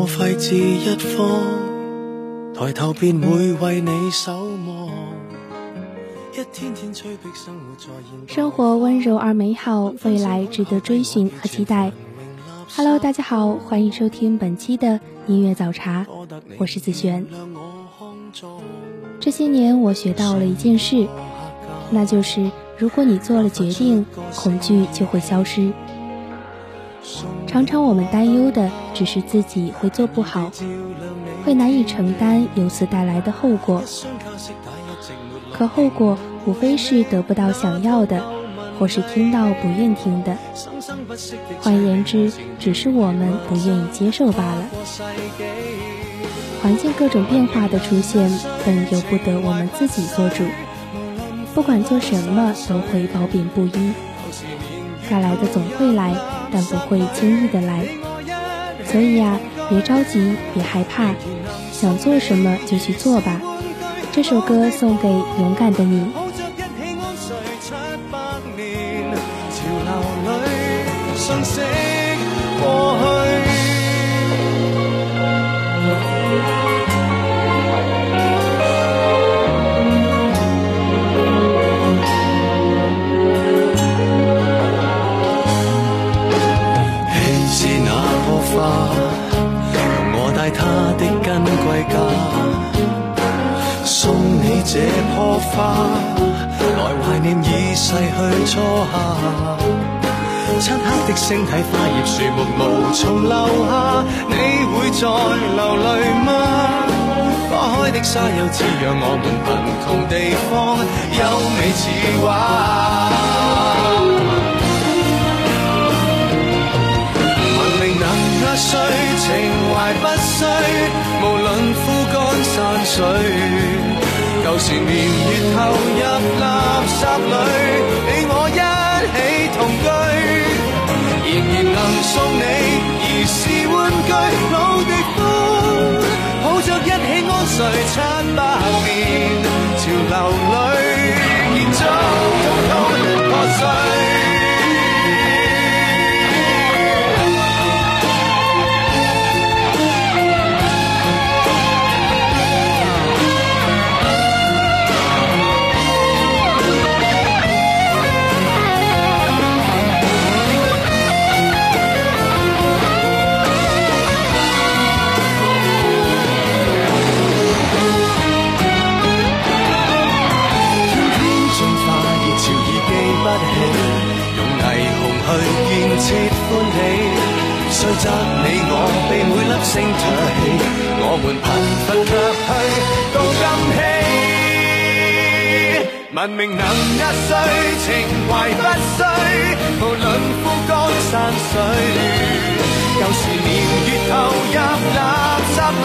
我废置一方，抬头便会为你守望。一天天催逼生活在生活温柔而美好，未来值得追寻和期待。Hello，大家好，欢迎收听本期的音乐早茶，我是子璇。这些年我学到了一件事，那就是如果你做了决定，恐惧就会消失。常常我们担忧的只是自己会做不好，会难以承担由此带来的后果。可后果无非是得不到想要的，或是听到不愿听的。换言之，只是我们不愿意接受罢了。环境各种变化的出现，本由不得我们自己做主。不管做什么，都会褒贬不一。该来的总会来。但不会轻易的来，所以呀，别着急，别害怕，想做什么就去做吧。这首歌送给勇敢的你。的星体，花叶树木无从留下，你会再流泪吗？花开的沙丘，滋养我们贫穷地方，优美似画。文明能压碎，情怀不衰，无论枯干山水。旧时年月投入垃圾里，你我一送你儿时玩具。老地方，抱着一起安睡七百则你我被每粒星唾弃，我们贫乏却去到今起。文明能压碎，情怀不衰，无论枯干山水。旧时年月投入垃圾里，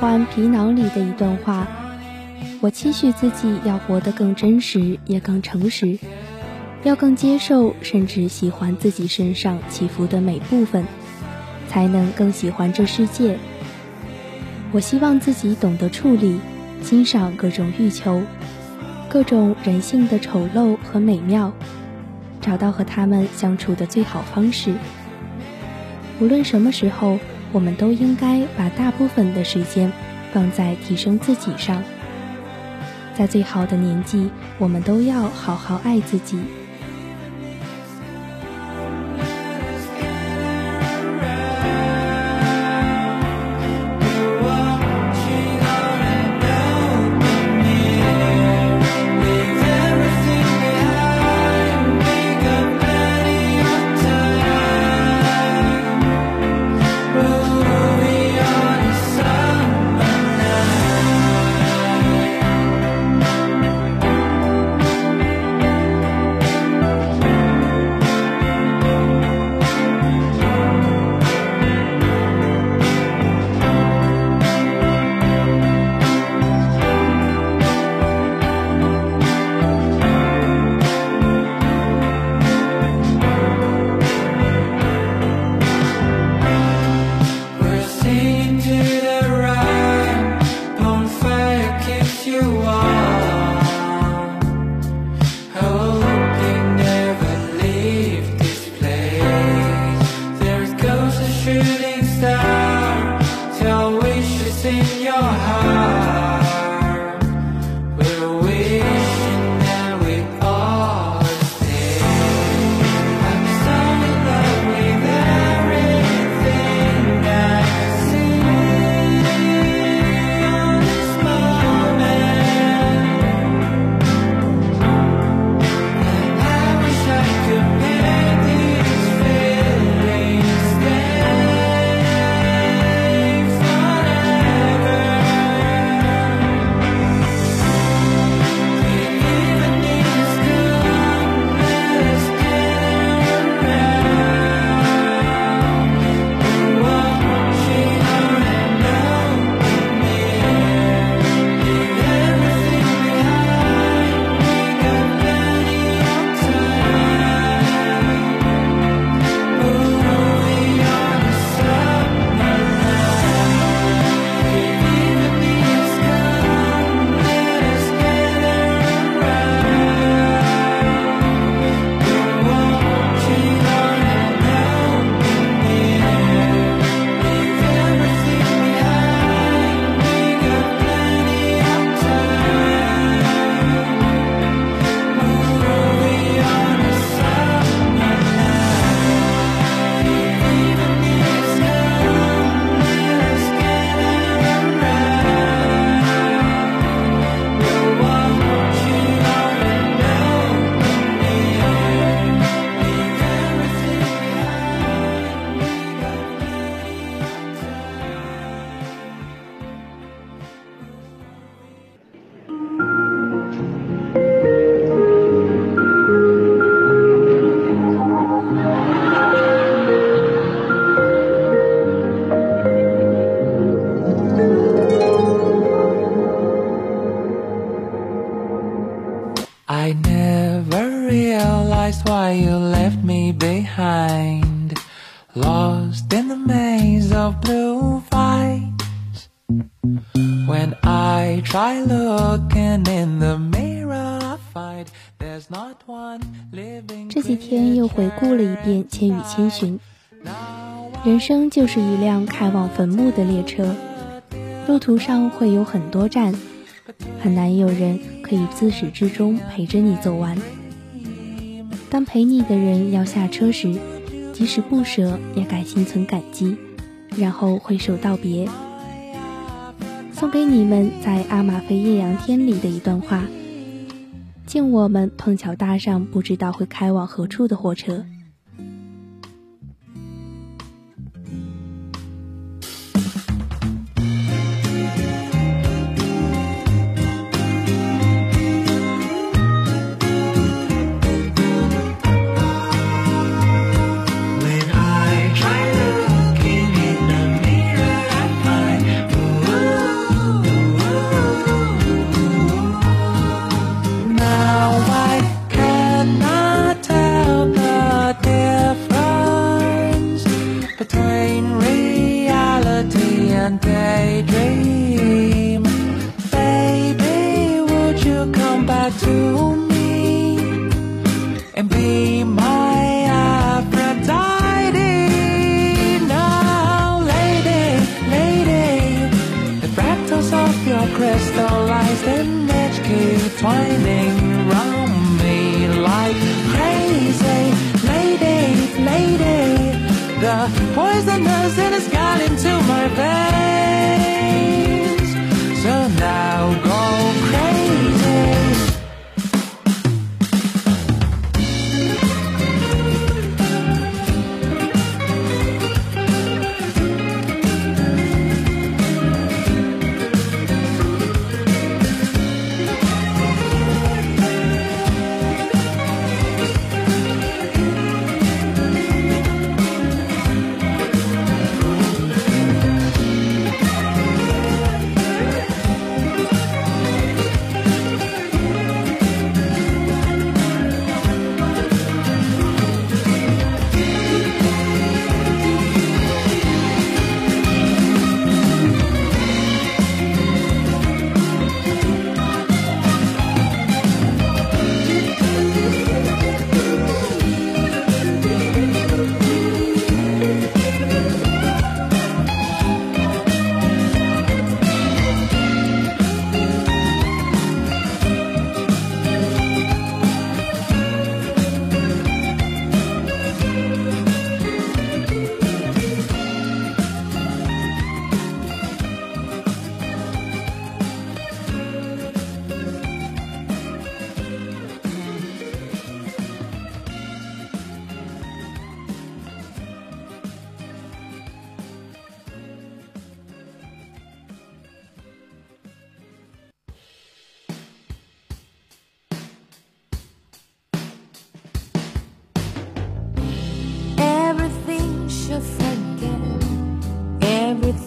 欢《皮囊》里的一段话，我期许自己要活得更真实，也更诚实，要更接受，甚至喜欢自己身上起伏的每部分，才能更喜欢这世界。我希望自己懂得处理、欣赏各种欲求，各种人性的丑陋和美妙，找到和他们相处的最好方式。无论什么时候。我们都应该把大部分的时间放在提升自己上，在最好的年纪，我们都要好好爱自己。生就是一辆开往坟墓的列车，路途上会有很多站，很难有人可以自始至终陪着你走完。当陪你的人要下车时，即使不舍，也该心存感激，然后挥手道别。送给你们在《阿玛菲艳阳天》里的一段话：敬我们碰巧搭上不知道会开往何处的火车。poisonous and it's got into my veins. So now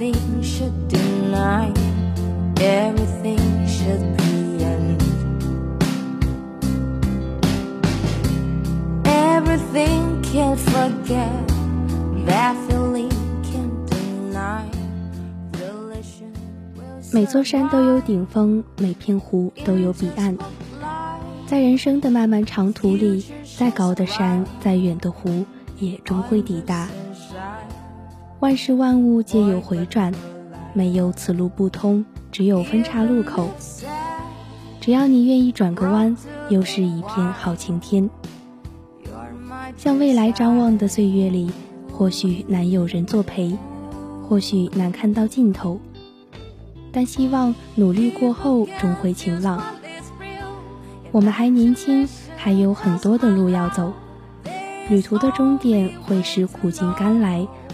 每座山都有顶峰，每片湖都有彼岸。在人生的漫漫长途里，再高的山，再远的湖，也终会抵达。万事万物皆有回转，没有此路不通，只有分岔路口。只要你愿意转个弯，又是一片好晴天。向未来张望的岁月里，或许难有人作陪，或许难看到尽头。但希望努力过后终会晴朗。我们还年轻，还有很多的路要走。旅途的终点会是苦尽甘来，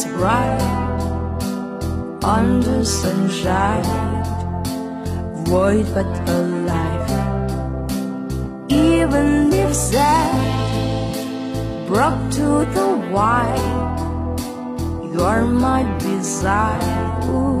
shines bright under sunshine, void but alive. Even if sad, brought to the white, you're my desire. Ooh.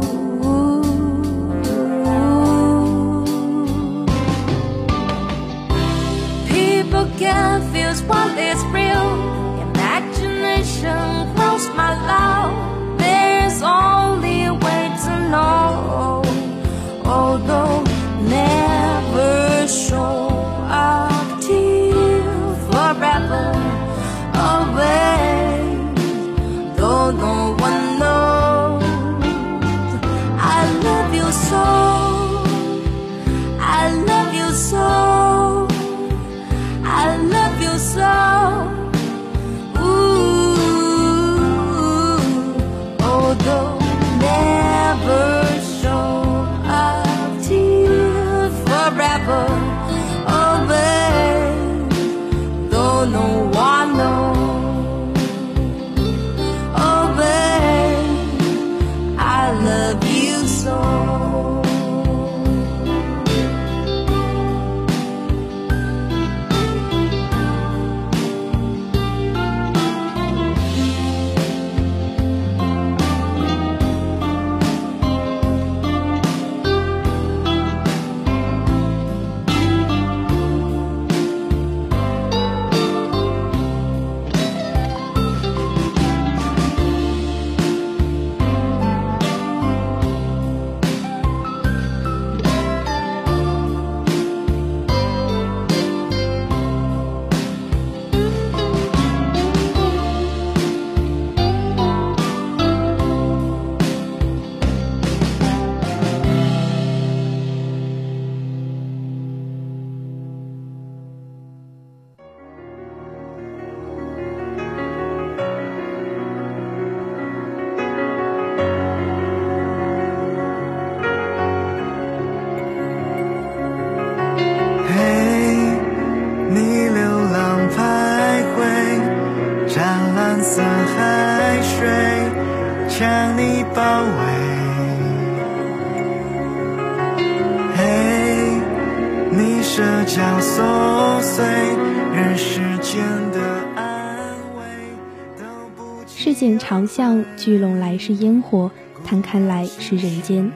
是烟火，摊开来是人间。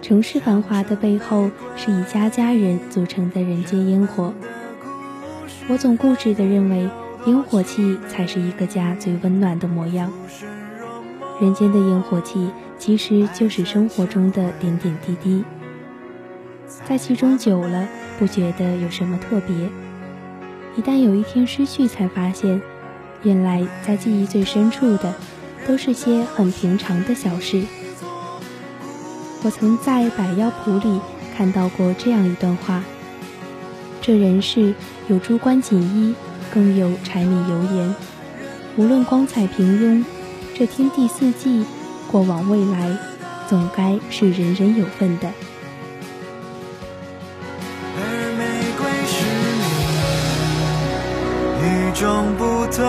城市繁华的背后，是一家家人组成的人间烟火。我总固执地认为，烟火气才是一个家最温暖的模样。人间的烟火气，其实就是生活中的点点滴滴，在其中久了，不觉得有什么特别。一旦有一天失去，才发现，原来在记忆最深处的，都是些很平常的小事。我曾在《百妖谱》里看到过这样一段话：这人世有朱冠锦衣，更有柴米油盐。无论光彩平庸，这天地四季，过往未来，总该是人人有份的。而玫瑰是你与众不同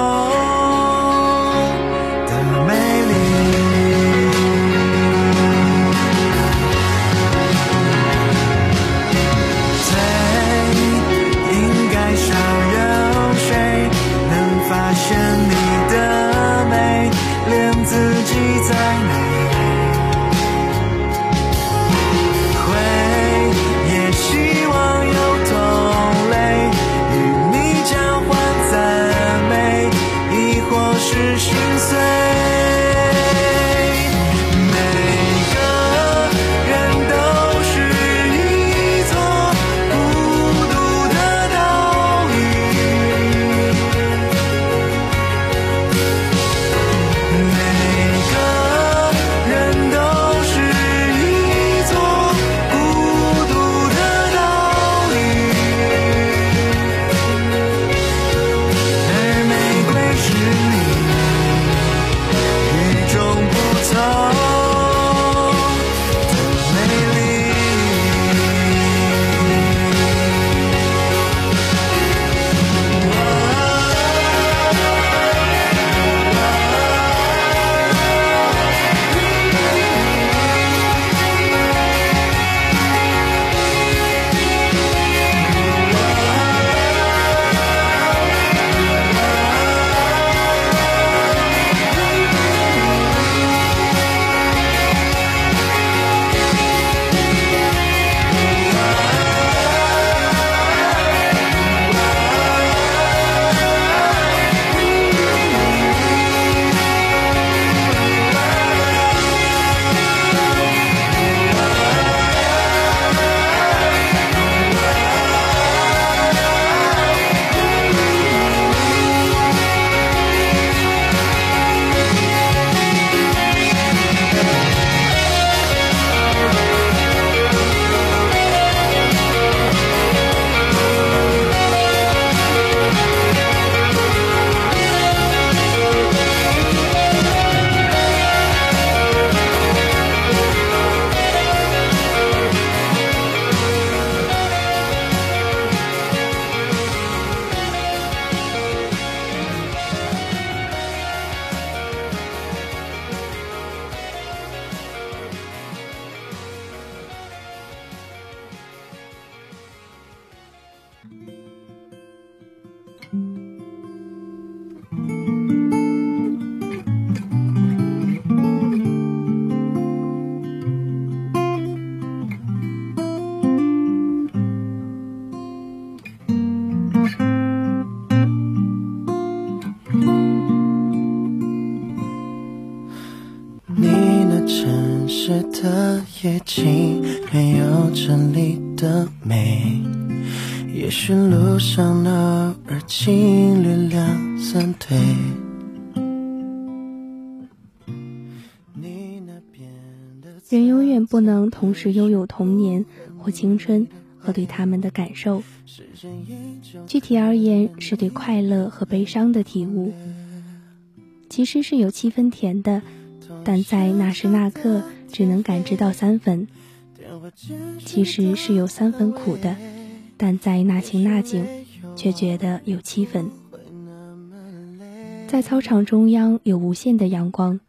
的美。也许路上偶尔情侣两三对。人永远不能同时拥有童年或青春和对他们的感受。具体而言，是对快乐和悲伤的体悟。其实是有七分甜的，但在那时那刻只能感知到三分。其实是有三分苦的，但在那情那景却觉得有七分。在操场中央有无限的阳光。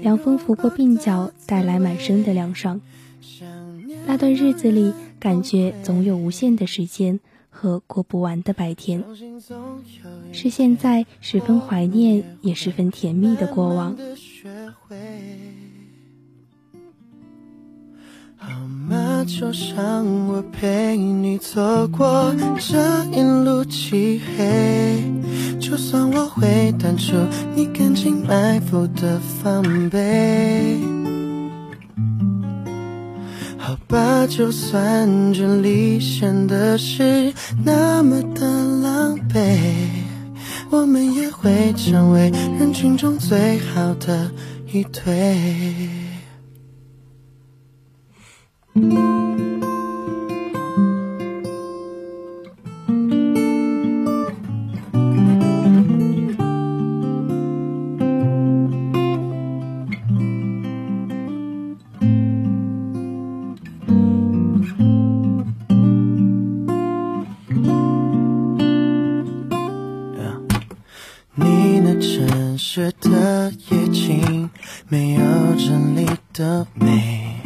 凉风拂过鬓角，带来满身的凉爽。那段日子里，感觉总有无限的时间和过不完的白天，是现在十分怀念，也十分甜蜜的过往。就让我陪你走过这一路漆黑。就算我会淡出你感情埋伏的防备。好吧，就算这里显得是那么的狼狈，我们也会成为人群中最好的一对。你那城市的夜景，没有这里的美。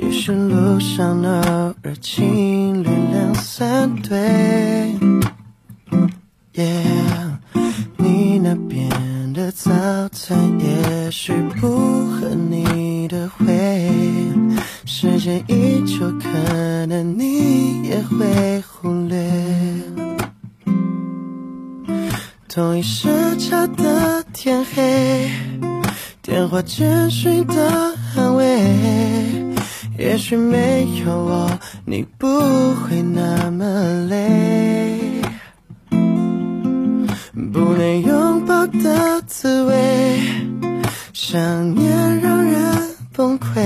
也许路上偶尔情侣两三对。Yeah，你那边的早餐也许不合你的胃，时间依旧，可能你也会忽略。同一时差的天黑，电话简讯的安慰，也许没有我，你不会那么累。不能拥抱的滋味，想念让人崩溃。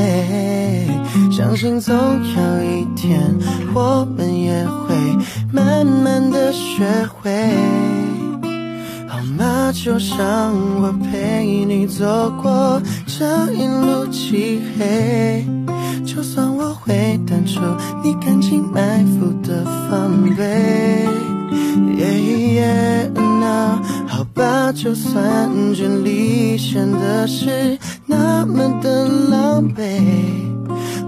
相信总有一天，我们也会慢慢的学会。好吗？就让我陪你走过这一路漆黑。就算我会淡出你感情埋伏的防备。Yeah, yeah, no. 好吧，就算距离显得是那么的狼狈，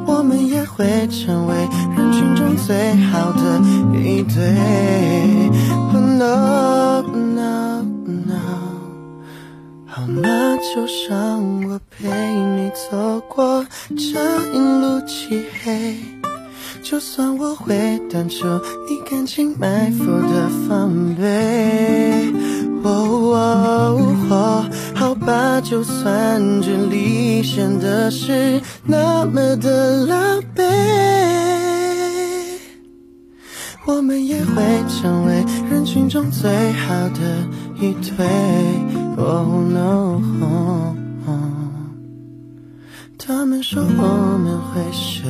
我们也会成为人群中最好的一对。Oh, no, no. 好吗？就让我陪你走过这一路漆黑。就算我会淡出你感情埋伏的防备，哦哦哦，好吧，就算距离显得是那么的狼狈，我们也会成为人群中最好的一对。Oh no，他们说我们会是。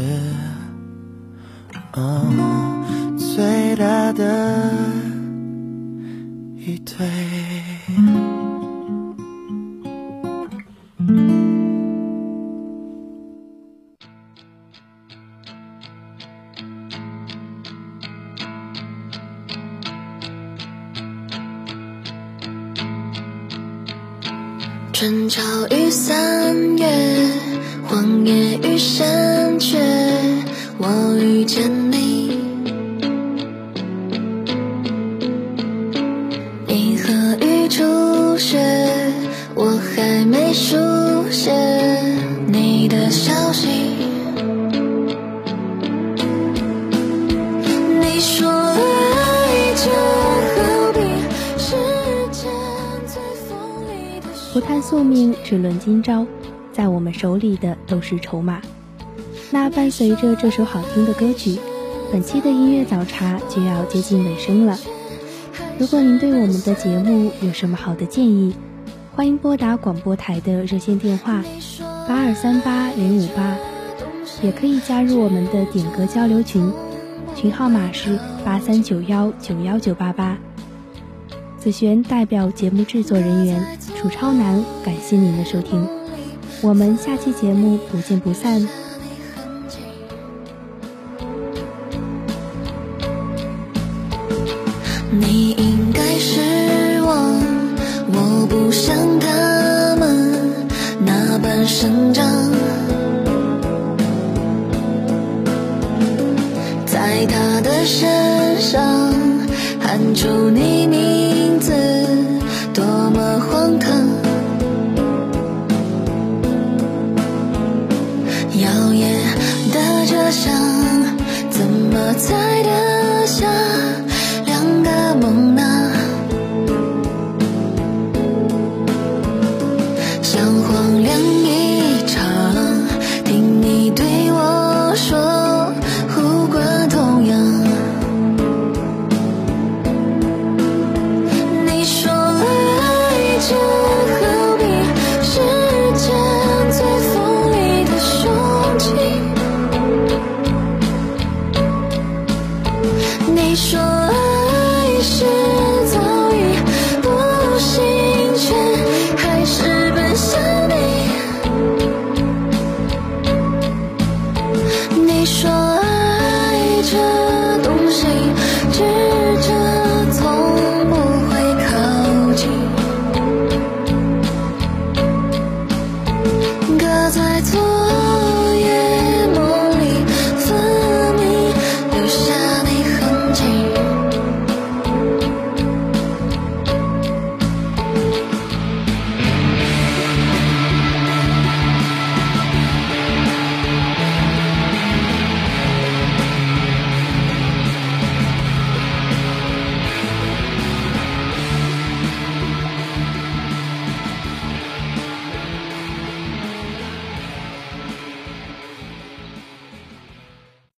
最大的一对。宿命，只论今朝，在我们手里的都是筹码。那伴随着这首好听的歌曲，本期的音乐早茶就要接近尾声了。如果您对我们的节目有什么好的建议，欢迎拨打广播台的热线电话八二三八零五八，也可以加入我们的点歌交流群，群号码是八三九幺九幺九八八。子璇代表节目制作人员楚超南，感谢您的收听，我们下期节目不见不散。你应该失望，我不想